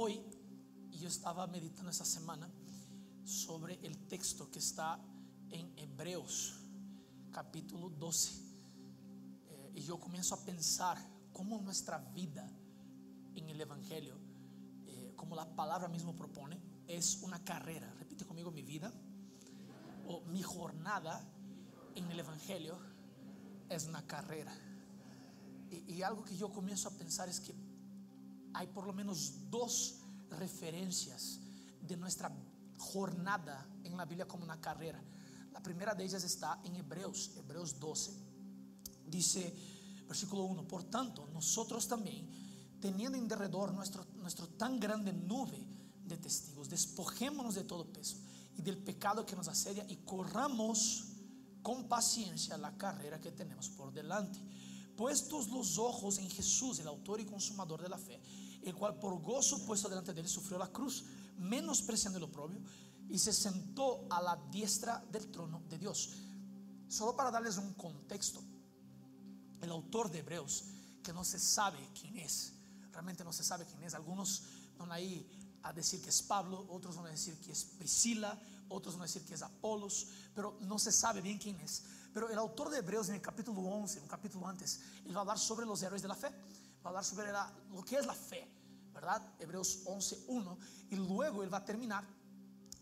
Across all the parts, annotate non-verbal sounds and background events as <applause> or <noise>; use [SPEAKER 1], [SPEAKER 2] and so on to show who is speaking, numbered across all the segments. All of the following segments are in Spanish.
[SPEAKER 1] Hoy yo estaba meditando esa semana sobre el texto que está en Hebreos capítulo 12. Eh, y yo comienzo a pensar cómo nuestra vida en el Evangelio, eh, como la palabra mismo propone, es una carrera. Repite conmigo mi vida o mi jornada en el Evangelio es una carrera. Y, y algo que yo comienzo a pensar es que hay por lo menos dos referencias de nuestra jornada en la Biblia como una carrera. La primera de ellas está en Hebreos, Hebreos 12. Dice, versículo 1, por tanto, nosotros también, teniendo en derredor nuestro, nuestro tan grande nube de testigos, despojémonos de todo peso y del pecado que nos asedia y corramos con paciencia la carrera que tenemos por delante. Puestos los ojos en Jesús, el autor y consumador de la fe, el cual por gozo puesto delante de él sufrió la cruz, menospreciando el oprobio, y se sentó a la diestra del trono de Dios. Solo para darles un contexto, el autor de Hebreos, que no se sabe quién es, realmente no se sabe quién es, algunos van ahí a decir que es Pablo, otros van a decir que es Priscila, otros van a decir que es Apolos, pero no se sabe bien quién es. Pero el autor de Hebreos en el capítulo 11, un capítulo antes, él va a hablar sobre los héroes de la fe, va a hablar sobre lo que es la fe, ¿verdad? Hebreos 11, 1, y luego él va a terminar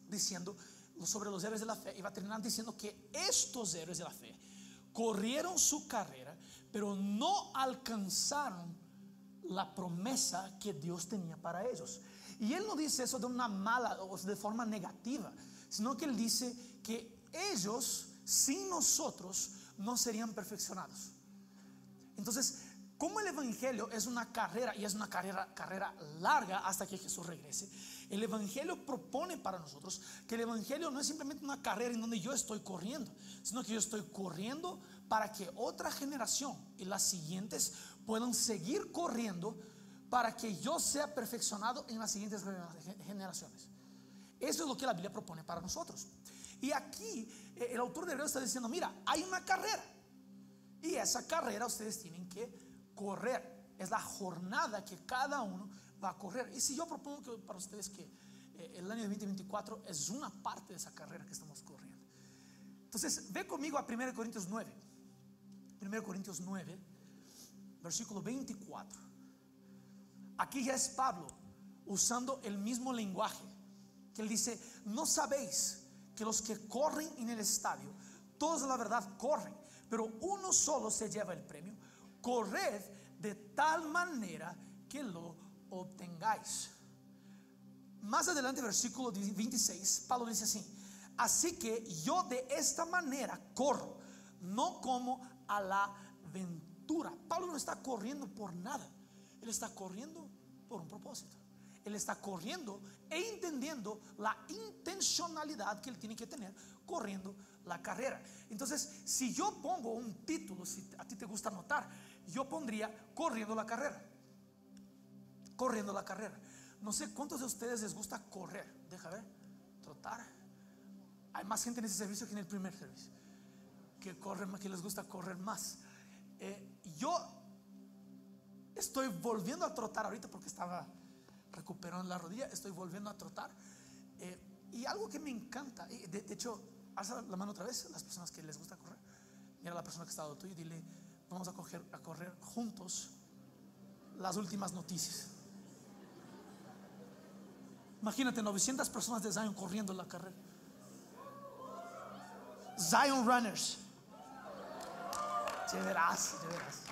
[SPEAKER 1] diciendo sobre los héroes de la fe, y va a terminar diciendo que estos héroes de la fe corrieron su carrera, pero no alcanzaron la promesa que Dios tenía para ellos. Y él no dice eso de una mala o de forma negativa, sino que él dice que ellos sin nosotros no serían perfeccionados. Entonces, como el Evangelio es una carrera y es una carrera, carrera larga hasta que Jesús regrese, el Evangelio propone para nosotros que el Evangelio no es simplemente una carrera en donde yo estoy corriendo, sino que yo estoy corriendo para que otra generación y las siguientes puedan seguir corriendo para que yo sea perfeccionado en las siguientes generaciones. Eso es lo que la Biblia propone para nosotros. Y aquí el autor de Hebreos está diciendo, mira, hay una carrera. Y esa carrera ustedes tienen que correr. Es la jornada que cada uno va a correr. Y si yo propongo que para ustedes que eh, el año 2024 es una parte de esa carrera que estamos corriendo. Entonces, ve conmigo a 1 Corintios 9. 1 Corintios 9, versículo 24. Aquí ya es Pablo usando el mismo lenguaje. Que él dice, no sabéis que los que corren en el estadio, todos la verdad corren, pero uno solo se lleva el premio corred de tal manera que lo obtengáis. Más adelante, versículo 26, Pablo dice así, así que yo de esta manera corro, no como a la ventura. Pablo no está corriendo por nada, él está corriendo por un propósito. Él está corriendo e entendiendo la intencionalidad que él tiene que tener corriendo la carrera. Entonces, si yo pongo un título, si a ti te gusta anotar, yo pondría corriendo la carrera. Corriendo la carrera. No sé cuántos de ustedes les gusta correr. Deja ver, trotar. Hay más gente en ese servicio que en el primer servicio. Que corren, que les gusta correr más. Eh, yo estoy volviendo a trotar ahorita porque estaba recuperando la rodilla, estoy volviendo a trotar. Eh, y algo que me encanta, de, de, hecho, alza la mano otra vez, las personas que les gusta correr. Mira la persona que está al tuyo y dile, vamos a, correr juntos las últimas noticias. Imagínate 900 personas de Zion corriendo la carrera. Zion Runners. Ya verás, verás.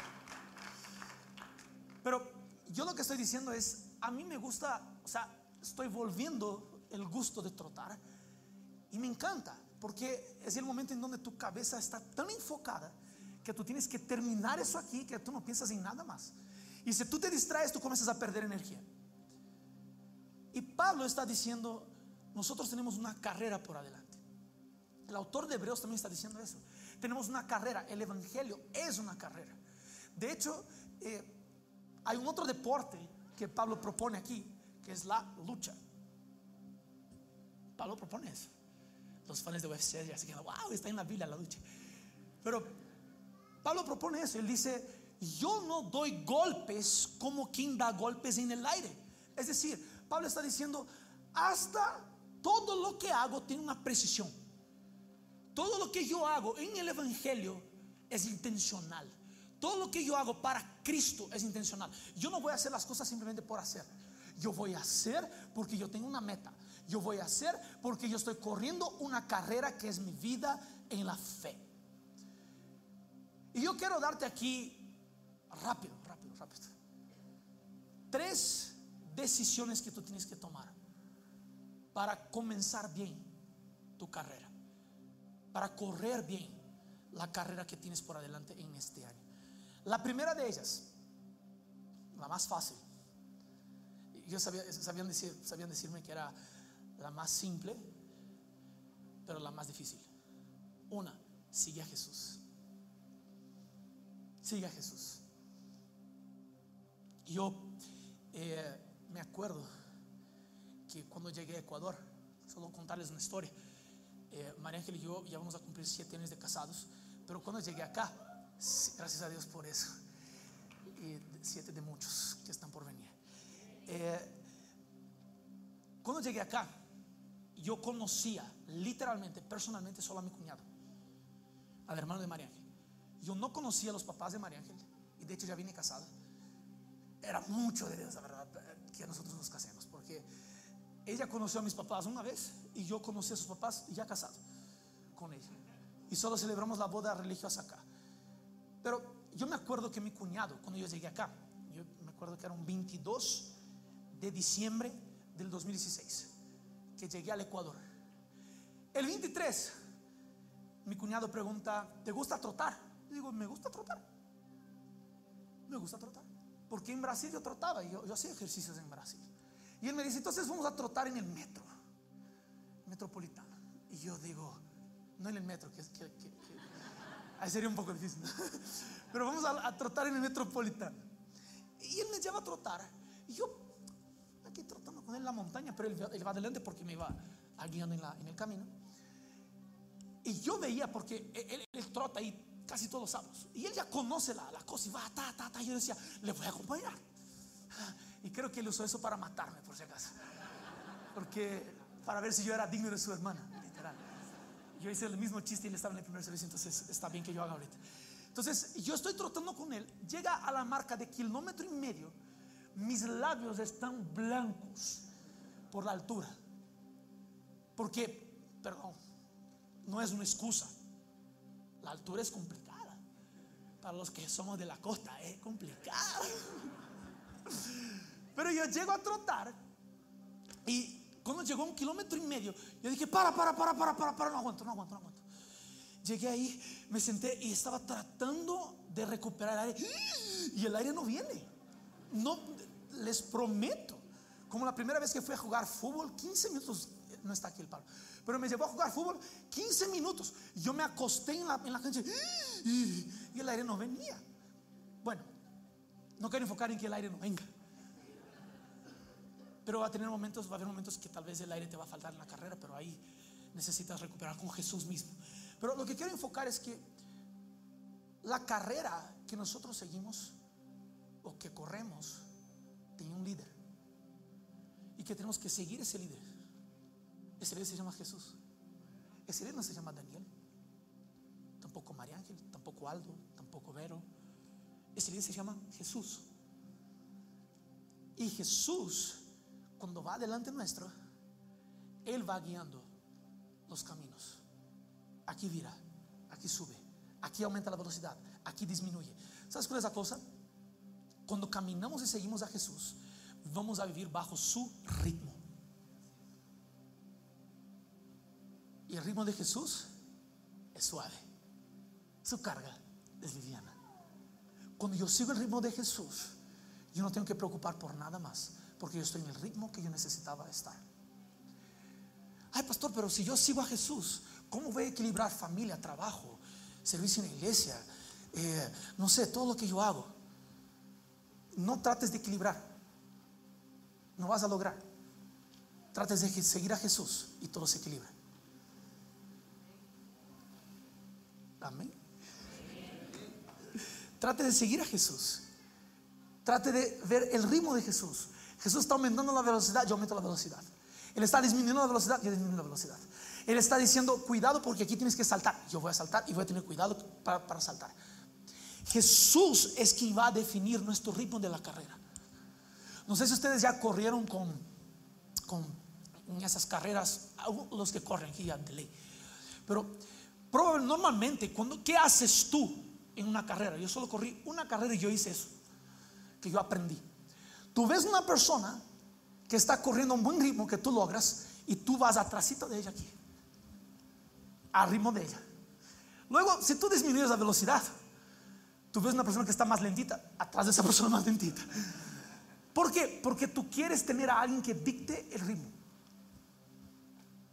[SPEAKER 1] Pero yo lo que estoy diciendo es, a mí me gusta, o sea, estoy volviendo el gusto de trotar y me encanta, porque es el momento en donde tu cabeza está tan enfocada que tú tienes que terminar eso aquí, que tú no piensas en nada más. Y si tú te distraes, tú comienzas a perder energía. Y Pablo está diciendo, nosotros tenemos una carrera por adelante. El autor de Hebreos también está diciendo eso. Tenemos una carrera, el Evangelio es una carrera. De hecho, eh, hay un otro deporte que Pablo propone aquí, que es la lucha. Pablo propone eso. Los fans de UFC ya se quedan, wow, está en la Biblia la lucha. Pero Pablo propone eso. Él dice, yo no doy golpes como quien da golpes en el aire. Es decir, Pablo está diciendo, hasta todo lo que hago tiene una precisión. Todo lo que yo hago en el Evangelio es intencional. Todo lo que yo hago para Cristo es intencional. Yo no voy a hacer las cosas simplemente por hacer. Yo voy a hacer porque yo tengo una meta. Yo voy a hacer porque yo estoy corriendo una carrera que es mi vida en la fe. Y yo quiero darte aquí rápido, rápido, rápido. Tres decisiones que tú tienes que tomar para comenzar bien tu carrera, para correr bien la carrera que tienes por adelante en este año. La primera de ellas, la más fácil, yo sabía, sabían, decir, sabían decirme que era la más simple, pero la más difícil. Una, sigue a Jesús. Sigue a Jesús. Yo eh, me acuerdo que cuando llegué a Ecuador, solo contarles una historia, eh, María Ángel y yo ya vamos a cumplir siete años de casados, pero cuando llegué acá, gracias a Dios por eso, y siete de muchos que están por venir. Eh, cuando llegué acá, yo conocía literalmente, personalmente, solo a mi cuñado, al hermano de María Ángel. Yo no conocía a los papás de María Ángel, y de hecho ya vine casado. Era mucho de Dios, la verdad, que nosotros nos casemos, porque ella conoció a mis papás una vez y yo conocí a sus papás ya casado con ella. Y solo celebramos la boda religiosa acá. Pero yo me acuerdo que mi cuñado, cuando yo llegué acá, yo me acuerdo que era un 22 de diciembre del 2016, que llegué al Ecuador. El 23, mi cuñado pregunta, ¿te gusta trotar? Yo digo, me gusta trotar. Me gusta trotar. Porque en Brasil yo trotaba, yo, yo hacía ejercicios en Brasil. Y él me dice, entonces vamos a trotar en el metro, metropolitano. Y yo digo, no en el metro, que, ahí sería un poco difícil. <laughs> Pero vamos a, trotar en el metropolitano. Y él me lleva a trotar. Y yo aquí trotando con él en la montaña, pero él, va adelante porque me iba guiando en, en, el camino. Y yo veía, porque él, trota ahí casi todos los sábados. Y él ya conoce la, la cosa y va, ta, ta, ta. Y yo decía, le voy a acompañar. Y creo que él usó eso para matarme, por si acaso. Porque para ver si yo era digno de su hermana. Yo hice el mismo chiste y él estaba en el primer servicio, entonces está bien que yo haga ahorita. Entonces yo estoy trotando con él, llega a la marca de kilómetro y medio, mis labios están blancos por la altura. Porque, perdón, no es una excusa. La altura es complicada. Para los que somos de la costa, es complicada. <laughs> Pero yo llego a trotar y cuando llegó un kilómetro y medio, yo dije, para, para, para, para, para, para, no aguanto, no aguanto, no aguanto. Llegué ahí, me senté y estaba tratando de recuperar el aire. Y el aire no viene. No, les prometo. Como la primera vez que fui a jugar fútbol, 15 minutos, no está aquí el palo, pero me llevó a jugar fútbol 15 minutos. Yo me acosté en la, en la cancha y el aire no venía. Bueno, no quiero enfocar en que el aire no venga. Pero va a tener momentos, va a haber momentos que tal vez el aire te va a faltar en la carrera, pero ahí necesitas recuperar con Jesús mismo. Pero lo que quiero enfocar es que la carrera que nosotros seguimos o que corremos tiene un líder. Y que tenemos que seguir ese líder. Ese líder se llama Jesús. Ese líder no se llama Daniel. Tampoco María Ángel, tampoco Aldo, tampoco Vero. Ese líder se llama Jesús. Y Jesús, cuando va delante nuestro, Él va guiando los caminos. Aquí vira, aquí sube, aquí aumenta la velocidad, aquí disminuye. ¿Sabes cuál es la cosa? Cuando caminamos y seguimos a Jesús, vamos a vivir bajo su ritmo. Y el ritmo de Jesús es suave. Su carga es liviana. Cuando yo sigo el ritmo de Jesús, yo no tengo que preocupar por nada más, porque yo estoy en el ritmo que yo necesitaba estar. Ay, pastor, pero si yo sigo a Jesús, ¿cómo voy a equilibrar familia, trabajo, servicio en la iglesia? Eh, no sé, todo lo que yo hago. No trates de equilibrar. No vas a lograr. Trates de seguir a Jesús y todo se equilibra. Amén. Trate de seguir a Jesús. Trate de ver el ritmo de Jesús. Jesús está aumentando la velocidad, yo aumento la velocidad. Él está disminuyendo la velocidad, yo disminuyo la velocidad. Él está diciendo, cuidado porque aquí tienes que saltar. Yo voy a saltar y voy a tener cuidado para, para saltar. Jesús es quien va a definir nuestro ritmo de la carrera. No sé si ustedes ya corrieron con, con esas carreras, los que corren aquí de ley. Pero normalmente, cuando, ¿qué haces tú en una carrera? Yo solo corrí una carrera y yo hice eso, que yo aprendí. Tú ves una persona que está corriendo un buen ritmo que tú logras y tú vas atrásito de ella aquí, al ritmo de ella. Luego, si tú disminuyes la velocidad, tú ves una persona que está más lentita, atrás de esa <laughs> persona más lentita. ¿Por qué? Porque tú quieres tener a alguien que dicte el ritmo.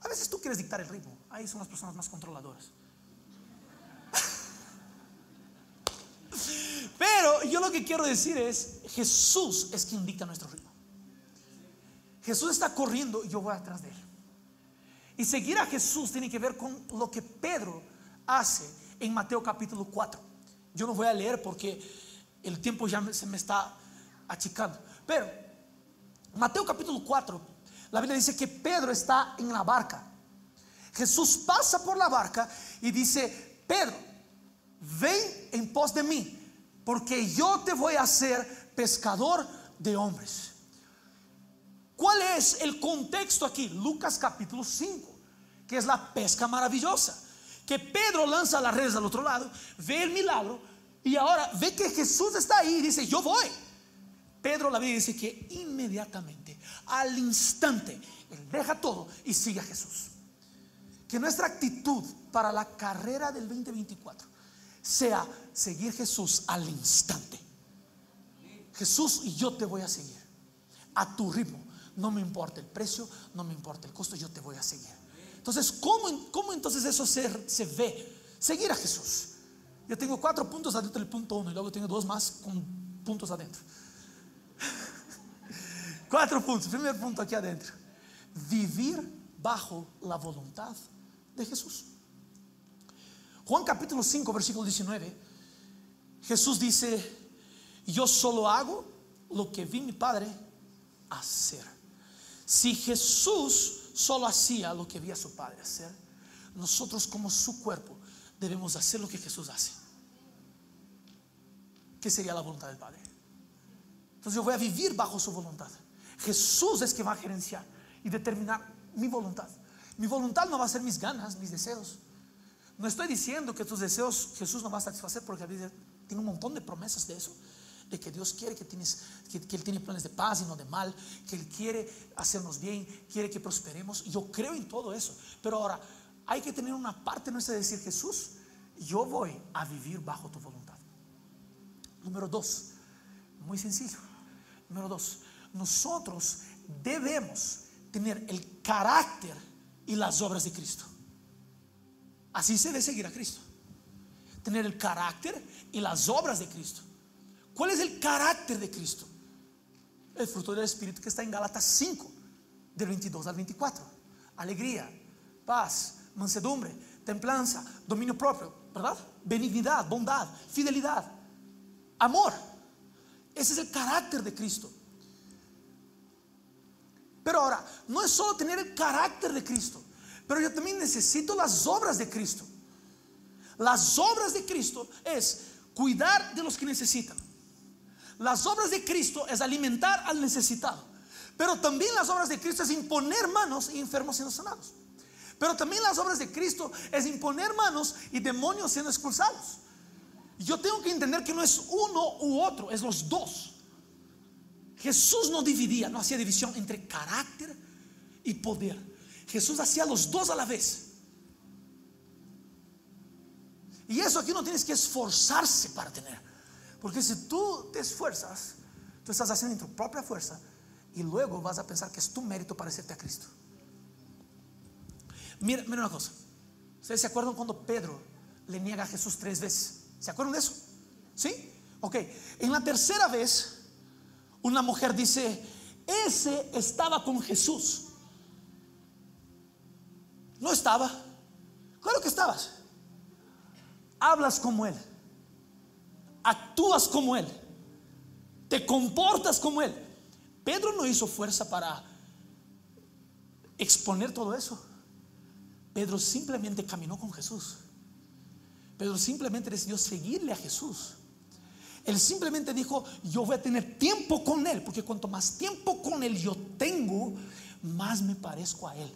[SPEAKER 1] A veces tú quieres dictar el ritmo. Ahí son las personas más controladoras. Pero yo lo que quiero decir es, Jesús es quien dicta nuestro ritmo. Jesús está corriendo y yo voy atrás de él. Y seguir a Jesús tiene que ver con lo que Pedro hace en Mateo capítulo 4. Yo no voy a leer porque el tiempo ya se me está achicando. Pero Mateo capítulo 4, la Biblia dice que Pedro está en la barca. Jesús pasa por la barca y dice, Pedro, ven en pos de mí, porque yo te voy a hacer pescador de hombres. ¿Cuál es el contexto aquí? Lucas capítulo 5, que es la pesca maravillosa. Que Pedro lanza las redes al otro lado, ve el milagro y ahora ve que Jesús está ahí y dice, yo voy. Pedro la Biblia dice que inmediatamente, al instante, él deja todo y sigue a Jesús. Que nuestra actitud para la carrera del 2024 sea seguir Jesús al instante. Jesús y yo te voy a seguir a tu ritmo. No me importa el precio, no me importa el costo, yo te voy a seguir. Entonces, ¿cómo, cómo entonces eso se, se ve? Seguir a Jesús. Yo tengo cuatro puntos adentro del punto uno y luego tengo dos más con puntos adentro. <laughs> Cuatro puntos. Primer punto aquí adentro. Vivir bajo la voluntad de Jesús. Juan capítulo 5, versículo 19. Jesús dice, yo solo hago lo que vi mi Padre hacer. Si Jesús solo hacía lo que vi a su Padre hacer, nosotros como su cuerpo debemos hacer lo que Jesús hace. ¿Qué sería la voluntad del Padre? Entonces yo voy a vivir bajo su voluntad. Jesús es que va a gerenciar y determinar mi voluntad. Mi voluntad no va a ser mis ganas, mis deseos. No estoy diciendo que tus deseos Jesús no va a satisfacer porque tiene un montón de promesas de eso. De que Dios quiere que, tienes, que, que Él tiene planes de paz y no de mal, que Él quiere hacernos bien, quiere que prosperemos. Yo creo en todo eso. Pero ahora hay que tener una parte nuestra de decir, Jesús, yo voy a vivir bajo tu voluntad. Número dos, muy sencillo. Número dos, nosotros debemos tener el carácter y las obras de Cristo. Así se debe seguir a Cristo. Tener el carácter y las obras de Cristo. ¿Cuál es el carácter de Cristo? El fruto del Espíritu que está en Galatas 5, del 22 al 24. Alegría, paz, mansedumbre, templanza, dominio propio, ¿verdad? Benignidad, bondad, fidelidad, amor. Ese es el carácter de Cristo. Pero ahora, no es solo tener el carácter de Cristo, pero yo también necesito las obras de Cristo. Las obras de Cristo es cuidar de los que necesitan. Las obras de Cristo es alimentar al necesitado. Pero también las obras de Cristo es imponer manos y enfermos siendo sanados. Pero también las obras de Cristo es imponer manos y demonios siendo expulsados. Yo tengo que entender que no es uno u otro, es los dos. Jesús no dividía, no hacía división entre carácter y poder. Jesús hacía los dos a la vez. Y eso aquí no tienes que esforzarse para tener. Porque si tú te esfuerzas, tú estás haciendo en tu propia fuerza y luego vas a pensar que es tu mérito parecerte a Cristo. Mira, mira una cosa. ¿Ustedes se acuerdan cuando Pedro le niega a Jesús tres veces? ¿Se acuerdan de eso? ¿Sí? Ok. En la tercera vez, una mujer dice, ese estaba con Jesús. No estaba. Claro que estabas. Hablas como Él. Actúas como Él. Te comportas como Él. Pedro no hizo fuerza para exponer todo eso. Pedro simplemente caminó con Jesús. Pedro simplemente decidió seguirle a Jesús. Él simplemente dijo, yo voy a tener tiempo con Él, porque cuanto más tiempo con Él yo tengo, más me parezco a Él.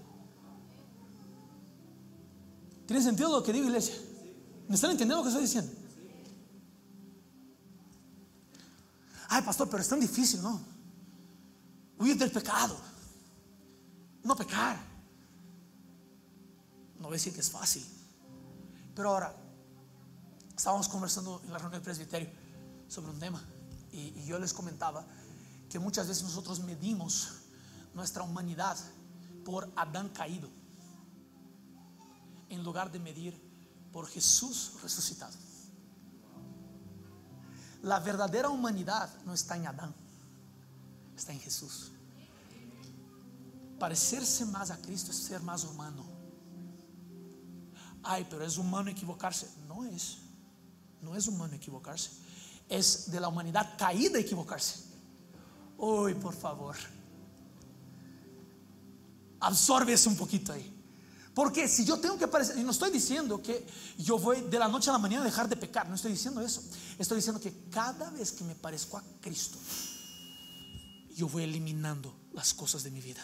[SPEAKER 1] ¿Tiene sentido lo que digo, iglesia? ¿Me están entendiendo lo que estoy diciendo? Ay, pastor, pero es tan difícil, ¿no? Huir del pecado. No pecar. No voy a decir que es fácil. Pero ahora, estábamos conversando en la reunión del presbiterio sobre un tema. Y, y yo les comentaba que muchas veces nosotros medimos nuestra humanidad por Adán caído en lugar de medir por Jesús resucitado. La verdadera humanidad no está en Adán, está en Jesús. Parecerse más a Cristo es ser más humano. Ay, pero es humano equivocarse. No es, no es humano equivocarse. Es de la humanidad caída equivocarse. Uy, por favor. Absorbes un poquito ahí. Porque si yo tengo que parecer, y no estoy diciendo que yo voy de la noche a la mañana a dejar de pecar, no estoy diciendo eso. Estoy diciendo que cada vez que me parezco a Cristo, yo voy eliminando las cosas de mi vida.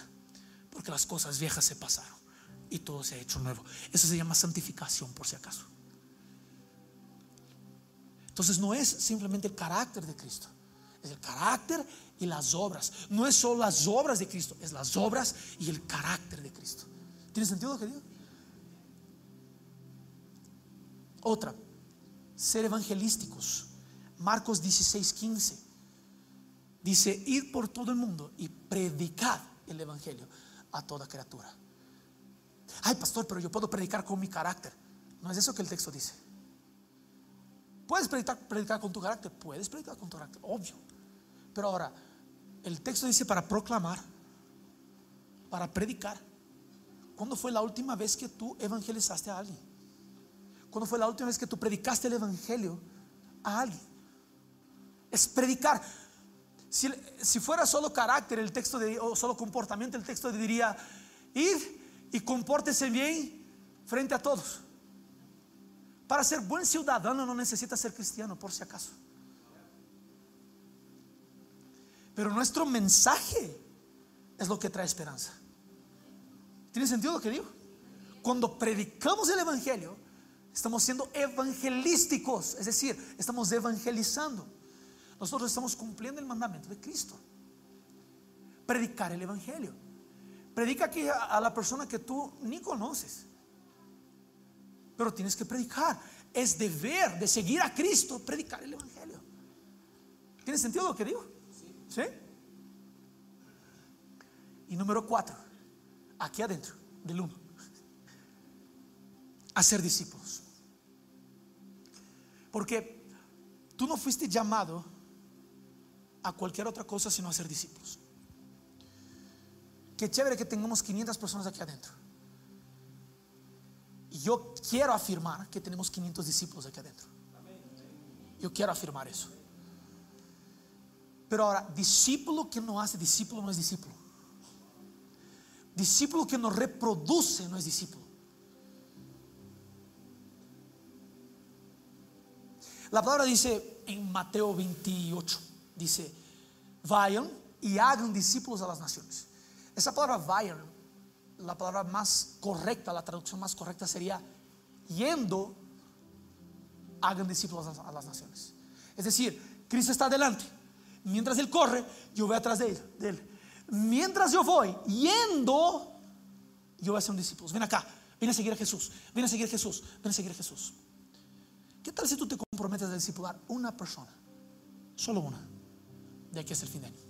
[SPEAKER 1] Porque las cosas viejas se pasaron y todo se ha hecho nuevo. Eso se llama santificación, por si acaso. Entonces no es simplemente el carácter de Cristo, es el carácter y las obras. No es solo las obras de Cristo, es las obras y el carácter de Cristo. ¿Tiene sentido lo que digo? Otra, ser evangelísticos. Marcos 16, 15. Dice, ir por todo el mundo y predicar el Evangelio a toda criatura. Ay, pastor, pero yo puedo predicar con mi carácter. No es eso que el texto dice. ¿Puedes predicar con tu carácter? Puedes predicar con tu carácter, obvio. Pero ahora, el texto dice para proclamar, para predicar. ¿Cuándo fue la última vez que tú evangelizaste a alguien? ¿Cuándo fue la última vez que tú predicaste el evangelio a alguien? Es predicar. Si, fuera solo carácter el texto de, o solo comportamiento, el texto diría ir y compórtese bien frente a todos. Para ser buen ciudadano no necesita ser cristiano, por si acaso. Pero nuestro mensaje es lo que trae esperanza. ¿Tiene sentido lo que digo? Cuando predicamos el Evangelio, estamos siendo evangelísticos, es decir, estamos evangelizando. Nosotros estamos cumpliendo el mandamiento de Cristo. Predicar el Evangelio. Predica aquí a la persona que tú ni conoces. Pero tienes que predicar. Es deber de seguir a Cristo, predicar el Evangelio. ¿Tiene sentido lo que digo? ¿Sí? Y número cuatro aquí adentro del uno. A ser discípulos. Porque tú no fuiste llamado a cualquier otra cosa sino a ser discípulos. Qué chévere que tengamos 500 personas aquí adentro. Y yo quiero afirmar que tenemos 500 discípulos aquí adentro. Yo quiero afirmar eso. Pero ahora, discípulo que no hace discípulo no es discípulo. Discípulo que no reproduce no es discípulo. La palabra dice en Mateo 28, dice, vayan y hagan discípulos a las naciones. Esa palabra vayan, la palabra más correcta, la traducción más correcta sería yendo, hagan discípulos a las naciones. Es decir, Cristo está adelante. Mientras Él corre, yo voy atrás de él, de él mientras yo voy yendo, yo voy a ser un discípulo. Ven acá, ven a seguir a Jesús, ven a seguir a Jesús, ven a seguir a Jesús. ¿Qué tal si tú te comprometes a discipular una persona? Solo una. De aquí es el fin de año.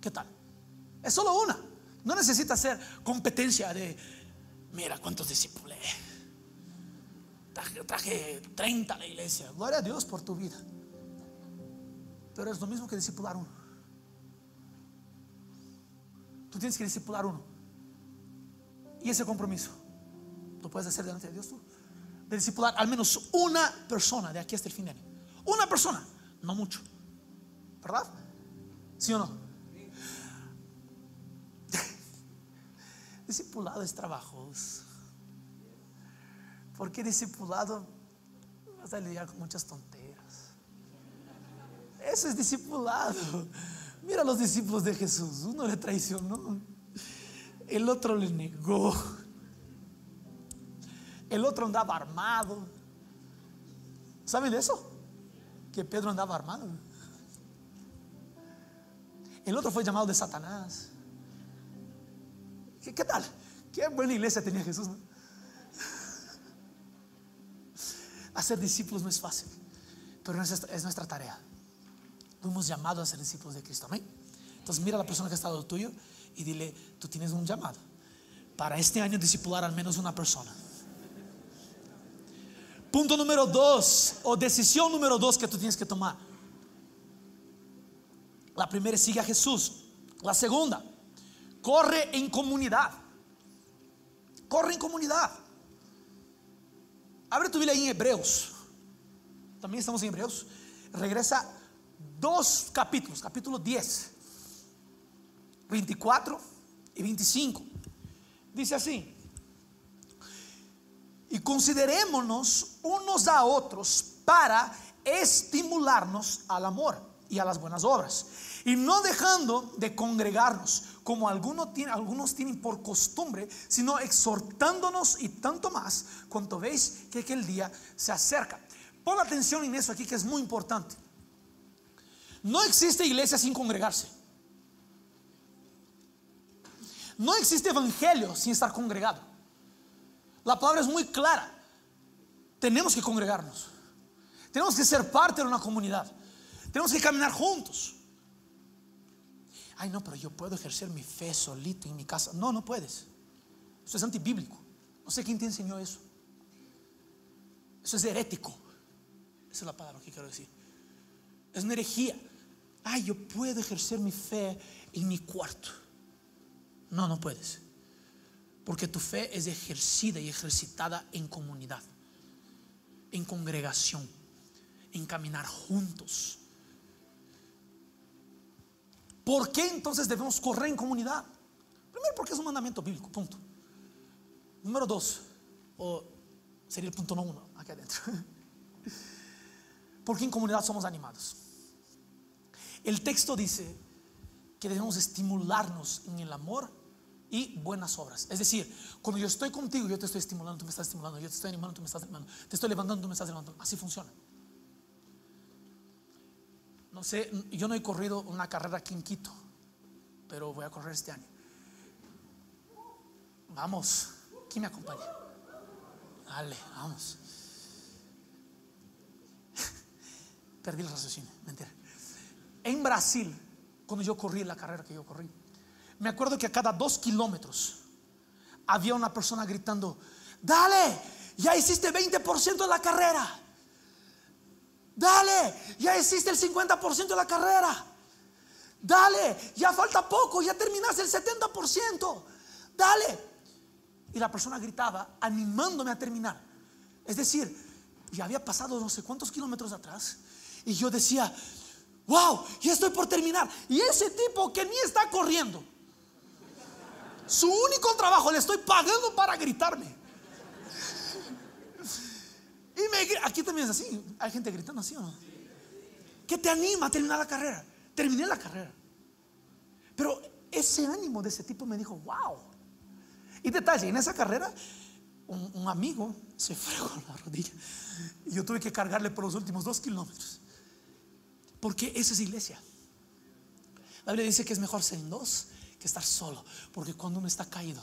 [SPEAKER 1] ¿Qué tal? Es solo una. No necesita ser competencia de, mira cuántos discípulos. Traje, traje 30 a la iglesia. Gloria a Dios por tu vida. Pero es lo mismo que discipular uno. Tú tienes que discipular uno. Y ese compromiso lo puedes hacer delante de Dios tú. De discipular al menos una persona de aquí hasta el fin de año. Una persona, no mucho. ¿Verdad? ¿Sí o no? <laughs> Discipulado es trabajos. Porque discipulado vas a lidiar con muchas tonteras. Eso es discipulado. Mira los discípulos de Jesús. Uno le traicionó. El otro le negó. El otro andaba armado. ¿Saben eso? Que Pedro andaba armado. El otro fue llamado de Satanás. ¿Qué, qué tal? Qué buena iglesia tenía Jesús. Hacer discípulos no es fácil, pero es nuestra tarea. Fuimos llamados a ser discípulos de Cristo. Amén. Entonces mira a la persona que está al tuyo y dile, tú tienes un llamado para este año discipular al menos una persona. Punto número dos, o decisión número dos que tú tienes que tomar. La primera sigue a Jesús. La segunda, corre en comunidad. Corre en comunidad. Abre tu Biblia en Hebreos. También estamos en Hebreos. Regresa dos capítulos, capítulo 10, 24 y 25. Dice así. Y considerémonos unos a otros para estimularnos al amor y a las buenas obras. Y no dejando de congregarnos, como algunos tienen, algunos tienen por costumbre, sino exhortándonos y tanto más cuanto veis que aquel día se acerca. Pon atención en eso aquí que es muy importante. No existe iglesia sin congregarse. No existe evangelio sin estar congregado. La palabra es muy clara. Tenemos que congregarnos. Tenemos que ser parte de una comunidad. Tenemos que caminar juntos. Ay, no, pero yo puedo ejercer mi fe solito en mi casa. No, no puedes. Eso es antibíblico. No sé quién te enseñó eso. Eso es herético. Esa es la palabra que quiero decir. Es una herejía. Ay, yo puedo ejercer mi fe en mi cuarto. No, no puedes. Porque tu fe es ejercida y ejercitada en comunidad, en congregación, en caminar juntos. ¿Por qué entonces debemos correr en comunidad? Primero porque es un mandamiento bíblico, punto. Número dos, o sería el punto no uno, aquí adentro. <laughs> Porque en comunidad somos animados. El texto dice que debemos estimularnos en el amor y buenas obras. Es decir, cuando yo estoy contigo, yo te estoy estimulando, tú me estás estimulando, yo te estoy animando, tú me estás animando, te estoy levantando, tú me estás levantando. Así funciona. No sé, yo no he corrido una carrera aquí en Quito, pero voy a correr este año. Vamos, ¿quién me acompaña? Dale, vamos. <laughs> Perdí el raciocinio, mentira. En Brasil, cuando yo corrí la carrera que yo corrí, me acuerdo que a cada dos kilómetros había una persona gritando, dale, ya hiciste 20% de la carrera. Dale, ya hiciste el 50% de la carrera. Dale, ya falta poco, ya terminaste el 70%. Dale. Y la persona gritaba, animándome a terminar. Es decir, ya había pasado no sé cuántos kilómetros atrás. Y yo decía, wow, ya estoy por terminar. Y ese tipo que ni está corriendo, su único trabajo le estoy pagando para gritarme. Y me, aquí también es así. Hay gente gritando así o no. Que te anima a terminar la carrera. Terminé la carrera. Pero ese ánimo de ese tipo me dijo, wow. Y detalle, en esa carrera, un, un amigo se fregó la rodilla. Y yo tuve que cargarle por los últimos dos kilómetros. Porque esa es iglesia. La Biblia dice que es mejor ser en dos que estar solo. Porque cuando uno está caído.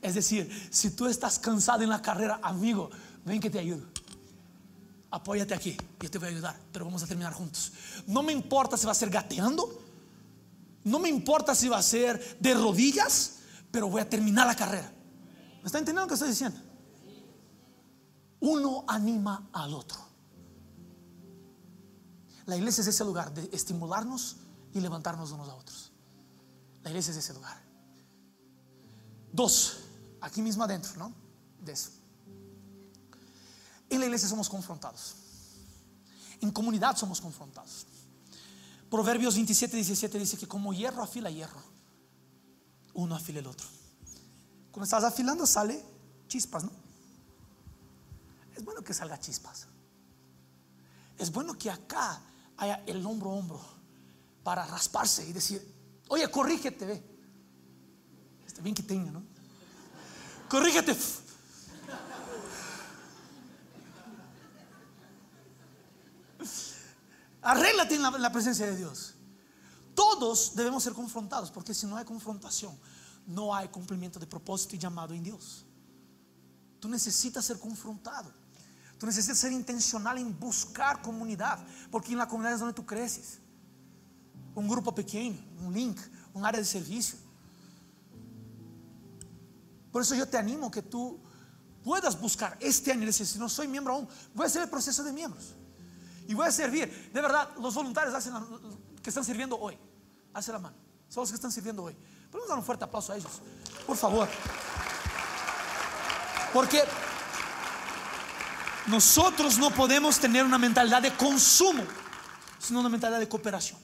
[SPEAKER 1] Es decir, si tú estás cansado en la carrera, amigo, ven que te ayudo. Apóyate aquí, yo te voy a ayudar, pero vamos a terminar juntos. No me importa si va a ser gateando, no me importa si va a ser de rodillas, pero voy a terminar la carrera. ¿Me está entendiendo lo que estoy diciendo? Uno anima al otro. La iglesia es ese lugar de estimularnos y levantarnos unos a otros. La iglesia es ese lugar. Dos, aquí mismo adentro, ¿no? De eso. En la iglesia somos confrontados. En comunidad somos confrontados. Proverbios 27, 17 dice que como hierro afila hierro, uno afile el otro. Cuando estás afilando sale chispas, ¿no? Es bueno que salga chispas. Es bueno que acá haya el hombro a hombro para rasparse y decir, oye, corrígete, ve. Está bien que tenga, ¿no? Corrígete. Arréglate en en la presencia de Dios. Todos debemos ser confrontados, porque si no hay confrontación, no hay cumplimiento de propósito y llamado en Dios. Tú necesitas ser confrontado. Tú necesitas ser intencional en buscar comunidad, porque en la comunidad es donde tú creces. Un grupo pequeño, un link, un área de servicio. Por eso yo te animo que tú puedas buscar este año. Si no soy miembro aún, voy a hacer el proceso de miembros. Y voy a servir. De verdad, los voluntarios hacen que están sirviendo hoy. Hace la mano. Son los que están sirviendo hoy. Podemos dar un fuerte aplauso a ellos. Por favor. Porque nosotros no podemos tener una mentalidad de consumo, sino una mentalidad de cooperación.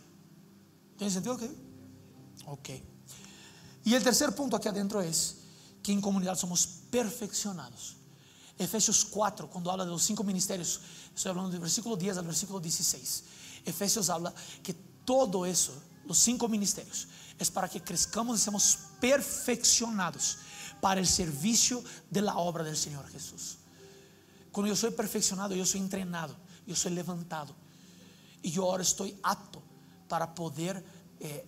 [SPEAKER 1] ¿Tiene sentido? Okay? Ok. Y el tercer punto aquí adentro es que en comunidad somos perfeccionados. Efesios 4, cuando habla de los cinco ministerios, estoy hablando del versículo 10 al versículo 16. Efesios habla que todo eso, los cinco ministerios, es para que crezcamos y seamos perfeccionados para el servicio de la obra del Señor Jesús. Cuando yo soy perfeccionado, yo soy entrenado, yo soy levantado. Y yo ahora estoy apto para poder eh,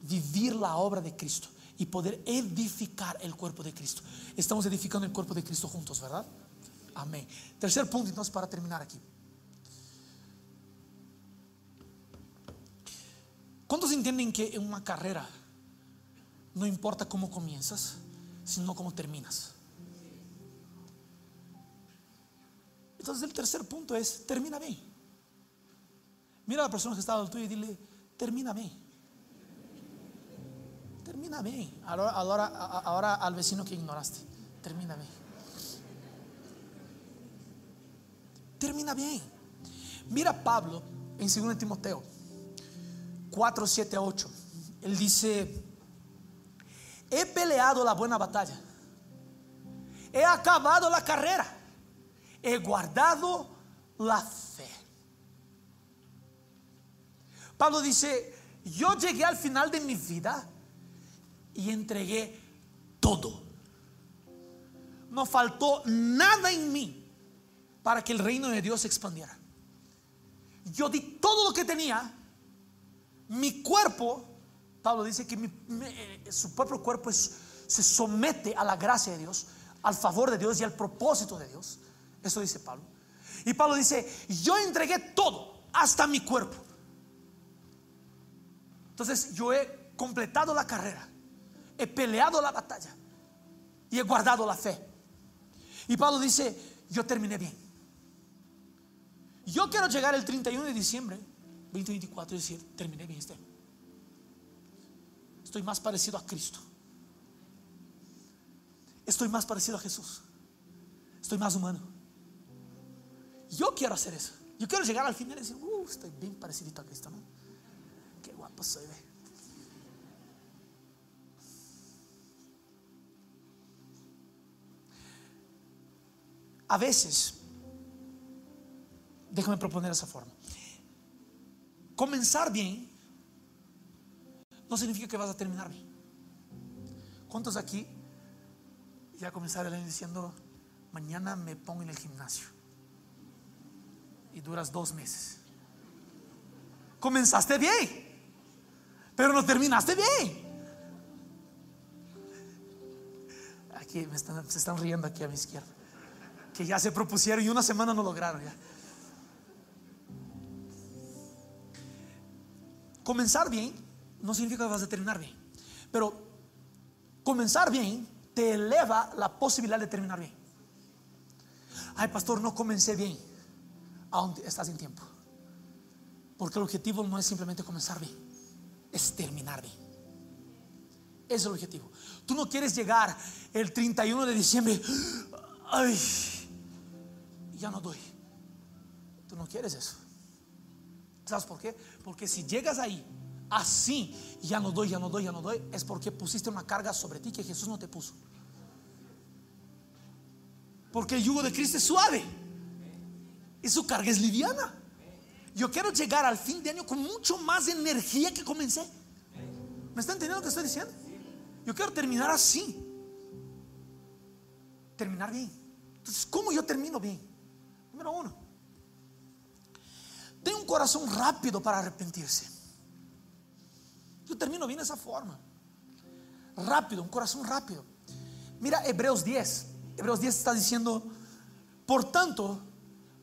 [SPEAKER 1] vivir la obra de Cristo y poder edificar el cuerpo de Cristo. Estamos edificando el cuerpo de Cristo juntos, ¿verdad? Amén. Tercer punto, entonces, para terminar aquí. ¿Cuántos entienden que en una carrera no importa cómo comienzas, sino cómo terminas? Entonces el tercer punto es, termina bien. Mira a la persona que está al tuyo y dile, termina bien. Ahora, ahora, ahora al vecino que ignoraste, termina bien. Termina bien. Mira Pablo en 2 Timoteo 4, 7, 8. Él dice, he peleado la buena batalla. He acabado la carrera. He guardado la fe. Pablo dice, yo llegué al final de mi vida y entregué todo. No faltó nada en mí para que el reino de Dios se expandiera. Yo di todo lo que tenía mi cuerpo, Pablo dice que eh, su propio cuerpo se somete a la gracia de Dios, al favor de Dios y al propósito de Dios. Eso dice Pablo. Y Pablo dice, yo entregué todo, hasta mi cuerpo. Entonces yo he completado la carrera, he peleado la batalla y he guardado la fe. Y Pablo dice, yo terminé bien. Yo quiero llegar el 31 de diciembre 2024 y decir, terminé bien este Estoy más parecido a Cristo. Estoy más parecido a Jesús. Estoy más humano. Yo quiero hacer eso. Yo quiero llegar al final y decir, uh, estoy bien parecido a Cristo, ¿no? Qué guapo soy, A veces, déjame proponer esa forma. Comenzar bien no significa que vas a terminar bien. ¿Cuántos aquí ya comenzaron diciendo, mañana me pongo en el gimnasio? Y duras dos meses. Comenzaste bien, pero no terminaste bien. Aquí se están riendo aquí a mi izquierda. Que ya se propusieron y una semana no lograron ya. Comenzar bien no significa que vas a terminar bien, pero comenzar bien te eleva la posibilidad de terminar bien. Ay, pastor, no comencé bien. Aún estás en tiempo. Porque el objetivo no es simplemente comenzar bien, es terminar bien. Ese es el objetivo. Tú no quieres llegar el 31 de diciembre, ay, ya no doy. Tú no quieres eso. ¿Sabes por qué? Porque si llegas ahí así, ya no doy, ya no doy, ya no doy, es porque pusiste una carga sobre ti que Jesús no te puso. Porque el yugo de Cristo es suave y su carga es liviana. Yo quiero llegar al fin de año con mucho más energía que comencé. ¿Me está entendiendo lo que estoy diciendo? Yo quiero terminar así. Terminar bien. Entonces, ¿cómo yo termino bien? Número uno, tengo un corazón rápido para arrepentirse. Yo termino bien de esa forma. Rápido, un corazón rápido. Mira Hebreos 10. Hebreos 10 está diciendo, por tanto,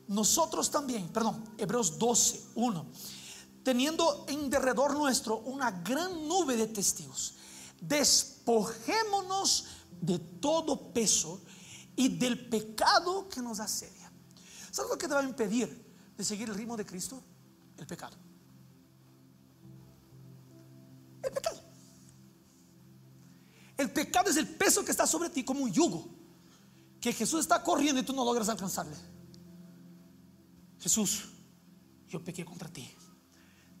[SPEAKER 1] nosotros también, perdón, Hebreos 12, 1, teniendo en derredor nuestro una gran nube de testigos, despojémonos de todo peso y del pecado que nos asedia. ¿Sabes lo que te va a impedir de seguir el ritmo de Cristo? El pecado. El pecado. El pecado es el peso que está sobre ti como un yugo. Que Jesús está corriendo y tú no logras alcanzarle. Jesús, yo pequé contra ti.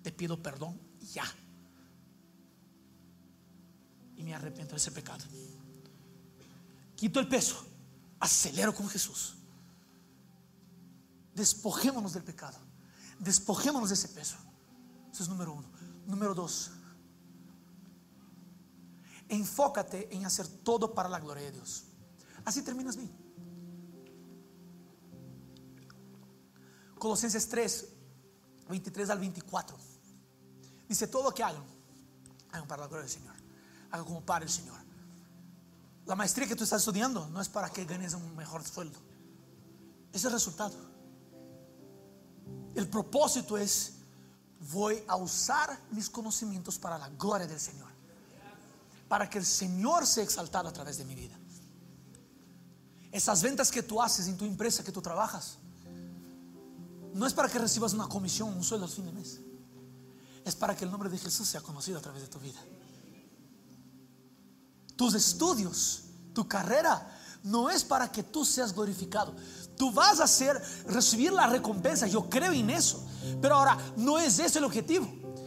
[SPEAKER 1] Te pido perdón ya. Y me arrepiento de ese pecado. Quito el peso. Acelero con Jesús. Despojémonos del pecado. Despojémonos de ese peso. Eso es número uno. Número dos. Enfócate en hacer todo para la gloria de Dios. Así terminas bien. Colosenses 3, 23 al 24. Dice, todo lo que hagan, hagan para la gloria del Señor. Hagan como para el Señor. La maestría que tú estás estudiando no es para que ganes un mejor sueldo. Es el resultado. El propósito es, voy a usar mis conocimientos para la gloria del Señor para que el Señor sea exaltado a través de mi vida. Esas ventas que tú haces en tu empresa, que tú trabajas, no es para que recibas una comisión, un sueldo al fin de mes. Es para que el nombre de Jesús sea conocido a través de tu vida. Tus estudios, tu carrera, no es para que tú seas glorificado. Tú vas a hacer, recibir la recompensa. Yo creo en eso. Pero ahora, no es ese el objetivo.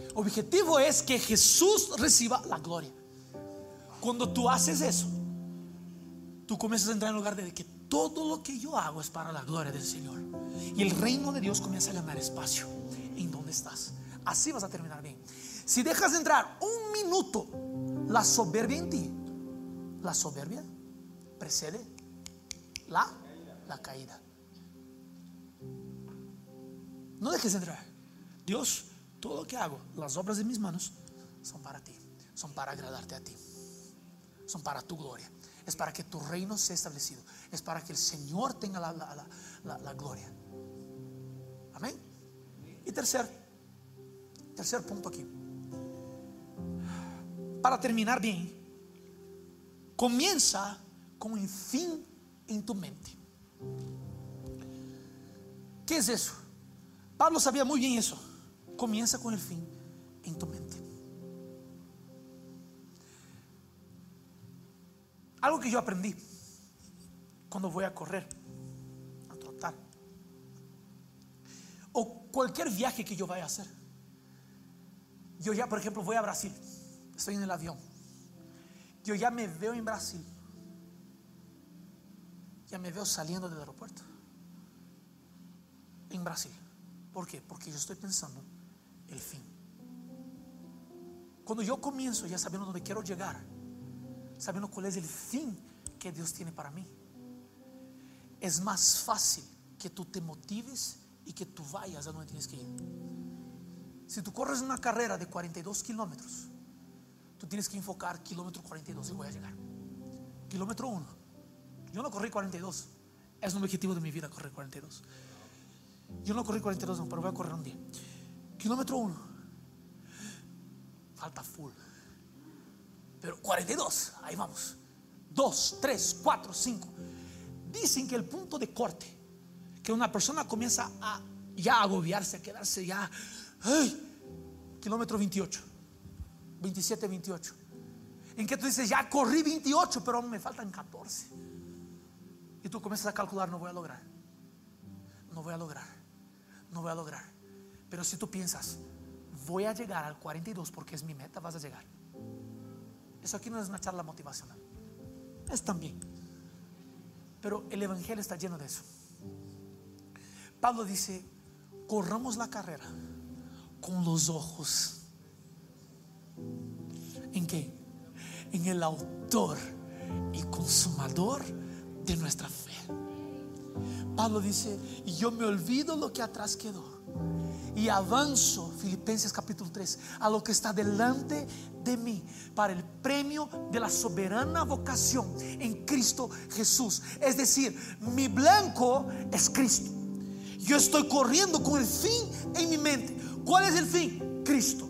[SPEAKER 1] El objetivo es que Jesús reciba la gloria. Cuando tú haces eso, tú comienzas a entrar en el lugar de que todo lo que yo hago es para la gloria del Señor. Y el reino de Dios comienza a ganar espacio en donde estás. Así vas a terminar bien. Si dejas de entrar un minuto la soberbia en ti, la soberbia precede la, la caída. No dejes de entrar. Dios, todo lo que hago, las obras de mis manos, son para ti, son para agradarte a ti son para tu gloria. Es para que tu reino sea establecido. Es para que el Señor tenga la, gloria. Amén. Y tercer, tercer punto aquí. Para terminar bien, comienza con el fin en tu mente. ¿Qué es eso? Pablo sabía muy bien eso. Comienza con el fin en tu mente. Algo que yo aprendí cuando voy a correr, a trotar, o cualquier viaje que yo vaya a hacer. Yo ya, por ejemplo, voy a Brasil, estoy en el avión. Yo ya me veo en Brasil. Ya me veo saliendo del aeropuerto. En Brasil. ¿Por qué? Porque yo estoy pensando el fin. Cuando yo comienzo ya sabiendo dónde quiero llegar, sabiendo cuál es el fin que Dios tiene para mí. Es más fácil que tú te motives y que tú vayas a donde tienes que ir. Si tú corres una carrera de 42 kilómetros, tú tienes que enfocar kilómetro 42 y voy a llegar. Kilómetro 1. Yo no corrí 42. Es un objetivo de mi vida correr 42. Yo no corrí 42, pero voy a correr un día. Kilómetro 1. Falta full. Pero 42, ahí vamos. 2, 3, 4, 5. Dicen que el punto de corte, que una persona comienza a ya agobiarse, a quedarse ya, kilómetro 28, 27, 28. En que tú dices, ya corrí 28, pero me faltan 14. Y tú comienzas a calcular, no voy a lograr. No voy a lograr. No voy a lograr. Pero si tú piensas, voy a llegar al 42 porque es mi meta, vas a llegar. Eso aquí no es una charla motivacional. Es también. Pero el Evangelio está lleno de eso. Pablo dice, corramos la carrera con los ojos. ¿En qué? En el autor y consumador de nuestra fe. Pablo dice, y yo me olvido lo que atrás quedó y avanzo, Filipenses capítulo 3, a lo que está delante de mí para el premio de la soberana vocación en Cristo Jesús. Es decir, mi blanco es Cristo. Yo estoy corriendo con el fin en mi mente. ¿Cuál es el fin? Cristo.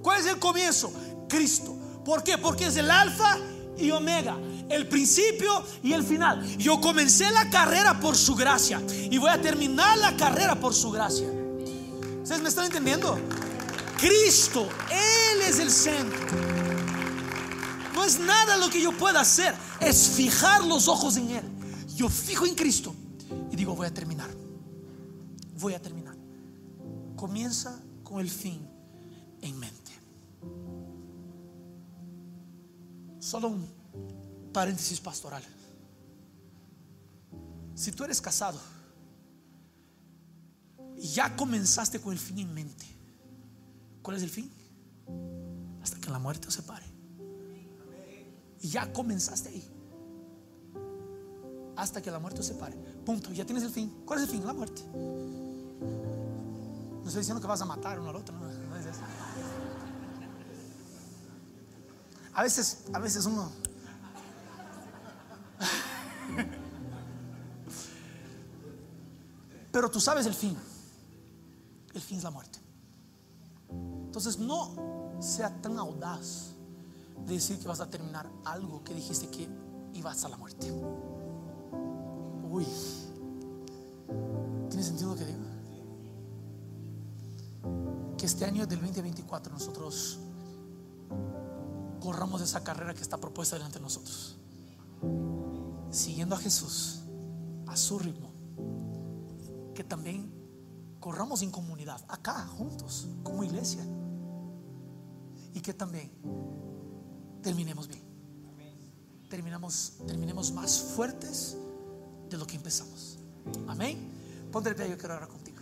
[SPEAKER 1] ¿Cuál es el comienzo? Cristo. ¿Por qué? Porque es el alfa y omega, el principio y el final. Yo comencé la carrera por su gracia y voy a terminar la carrera por su gracia. ¿Ustedes me están entendiendo? Cristo, Él es el centro. No es nada lo que yo pueda hacer, es fijar los ojos en Él. Yo fijo en Cristo y digo, voy a terminar. Voy a terminar. Comienza con el fin en mente. Solo un paréntesis pastoral. Si tú eres casado y ya comenzaste con el fin en mente, ¿cuál es el fin? Hasta que la muerte os separe. Y ya comenzaste ahí. Hasta que la muerte os separe. Punto. Ya tienes el fin. ¿Cuál es el fin? La muerte. No estoy diciendo que vas a matar uno al otro. No, es eso. A veces, a veces uno. Pero tú sabes el fin. El fin es la muerte. Entonces no sea tan audaz de decir que vas a terminar algo que dijiste que ibas a la muerte. Uy. ¿Tiene sentido lo que digo? Que este año del 2024 nosotros corramos esa carrera que está propuesta delante de nosotros. Siguiendo a Jesús, a su ritmo. Que también corramos en comunidad, acá, juntos, como iglesia. Y que también terminemos bien. Terminamos, terminemos más fuertes de lo que empezamos. Amén. Ponte el pie, yo quiero hablar contigo.